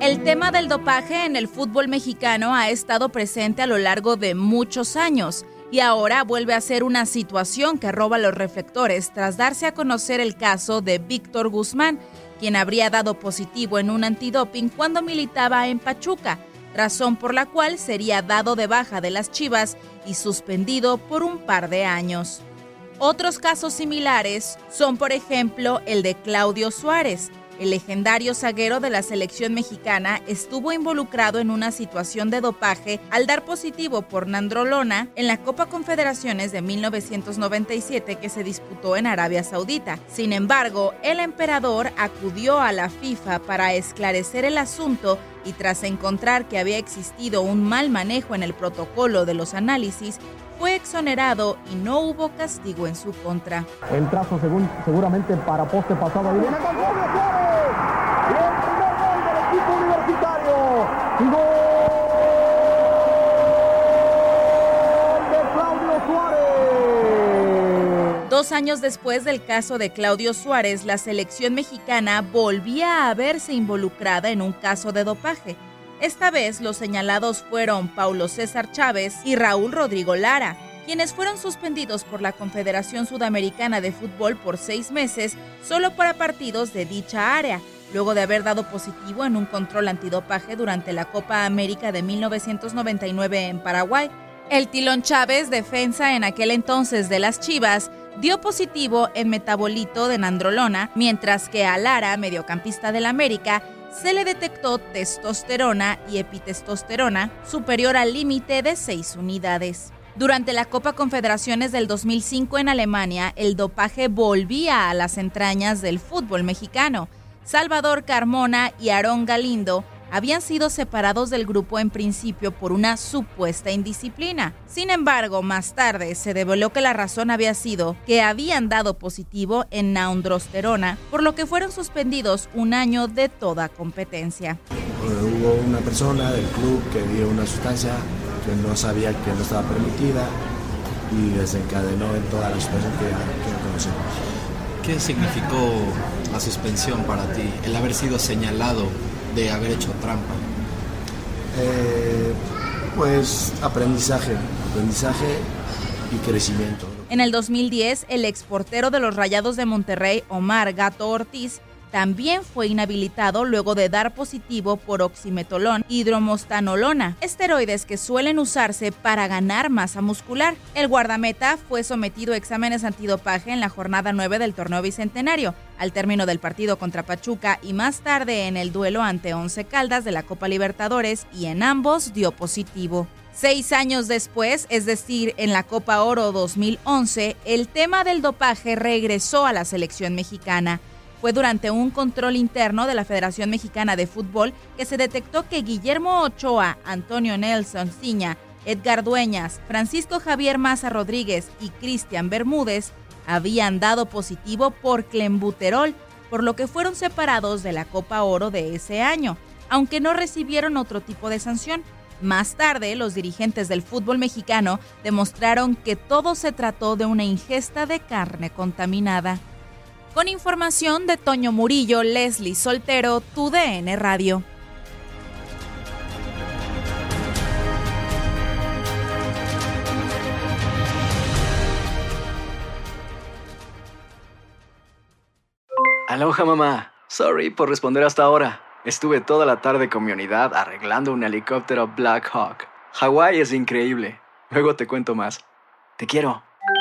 El tema del dopaje en el fútbol mexicano ha estado presente a lo largo de muchos años y ahora vuelve a ser una situación que roba los reflectores tras darse a conocer el caso de Víctor Guzmán, quien habría dado positivo en un antidoping cuando militaba en Pachuca, razón por la cual sería dado de baja de las Chivas y suspendido por un par de años. Otros casos similares son, por ejemplo, el de Claudio Suárez. El legendario zaguero de la selección mexicana estuvo involucrado en una situación de dopaje al dar positivo por nandrolona en la Copa Confederaciones de 1997 que se disputó en Arabia Saudita. Sin embargo, el emperador acudió a la FIFA para esclarecer el asunto y tras encontrar que había existido un mal manejo en el protocolo de los análisis, fue exonerado y no hubo castigo en su contra. El trazo según, seguramente para poste pasado. Ahí viene con Claudio Suárez. Y el primer gol del equipo universitario. Y gol de Claudio Suárez. Dos años después del caso de Claudio Suárez, la selección mexicana volvía a verse involucrada en un caso de dopaje. Esta vez los señalados fueron Paulo César Chávez y Raúl Rodrigo Lara, quienes fueron suspendidos por la Confederación Sudamericana de Fútbol por seis meses solo para partidos de dicha área, luego de haber dado positivo en un control antidopaje durante la Copa América de 1999 en Paraguay. El Tilón Chávez, defensa en aquel entonces de las Chivas, dio positivo en metabolito de nandrolona, mientras que a Lara, mediocampista del América, se le detectó testosterona y epitestosterona superior al límite de 6 unidades. Durante la Copa Confederaciones del 2005 en Alemania, el dopaje volvía a las entrañas del fútbol mexicano. Salvador Carmona y Aarón Galindo habían sido separados del grupo en principio por una supuesta indisciplina. Sin embargo, más tarde se develó que la razón había sido que habían dado positivo en naundrosterona, por lo que fueron suspendidos un año de toda competencia. hubo una persona del club que dio una sustancia que no sabía que no estaba permitida y desencadenó en toda la situación que, que conocemos. ¿Qué significó la suspensión para ti, el haber sido señalado de haber hecho trampa? Eh, pues aprendizaje, aprendizaje y crecimiento. En el 2010, el exportero de los Rayados de Monterrey, Omar Gato Ortiz, también fue inhabilitado luego de dar positivo por oximetolón hidromostanolona, esteroides que suelen usarse para ganar masa muscular. El guardameta fue sometido a exámenes antidopaje en la jornada 9 del torneo bicentenario, al término del partido contra Pachuca y más tarde en el duelo ante Once Caldas de la Copa Libertadores y en ambos dio positivo. Seis años después, es decir, en la Copa Oro 2011, el tema del dopaje regresó a la selección mexicana. Fue durante un control interno de la Federación Mexicana de Fútbol que se detectó que Guillermo Ochoa, Antonio Nelson Ciña, Edgar Dueñas, Francisco Javier Maza Rodríguez y Cristian Bermúdez habían dado positivo por clembuterol, por lo que fueron separados de la Copa Oro de ese año, aunque no recibieron otro tipo de sanción. Más tarde, los dirigentes del fútbol mexicano demostraron que todo se trató de una ingesta de carne contaminada. Con información de Toño Murillo, Leslie Soltero, tu DN Radio. Aloha mamá. Sorry por responder hasta ahora. Estuve toda la tarde con mi unidad arreglando un helicóptero Black Hawk. Hawái es increíble. Luego te cuento más. Te quiero.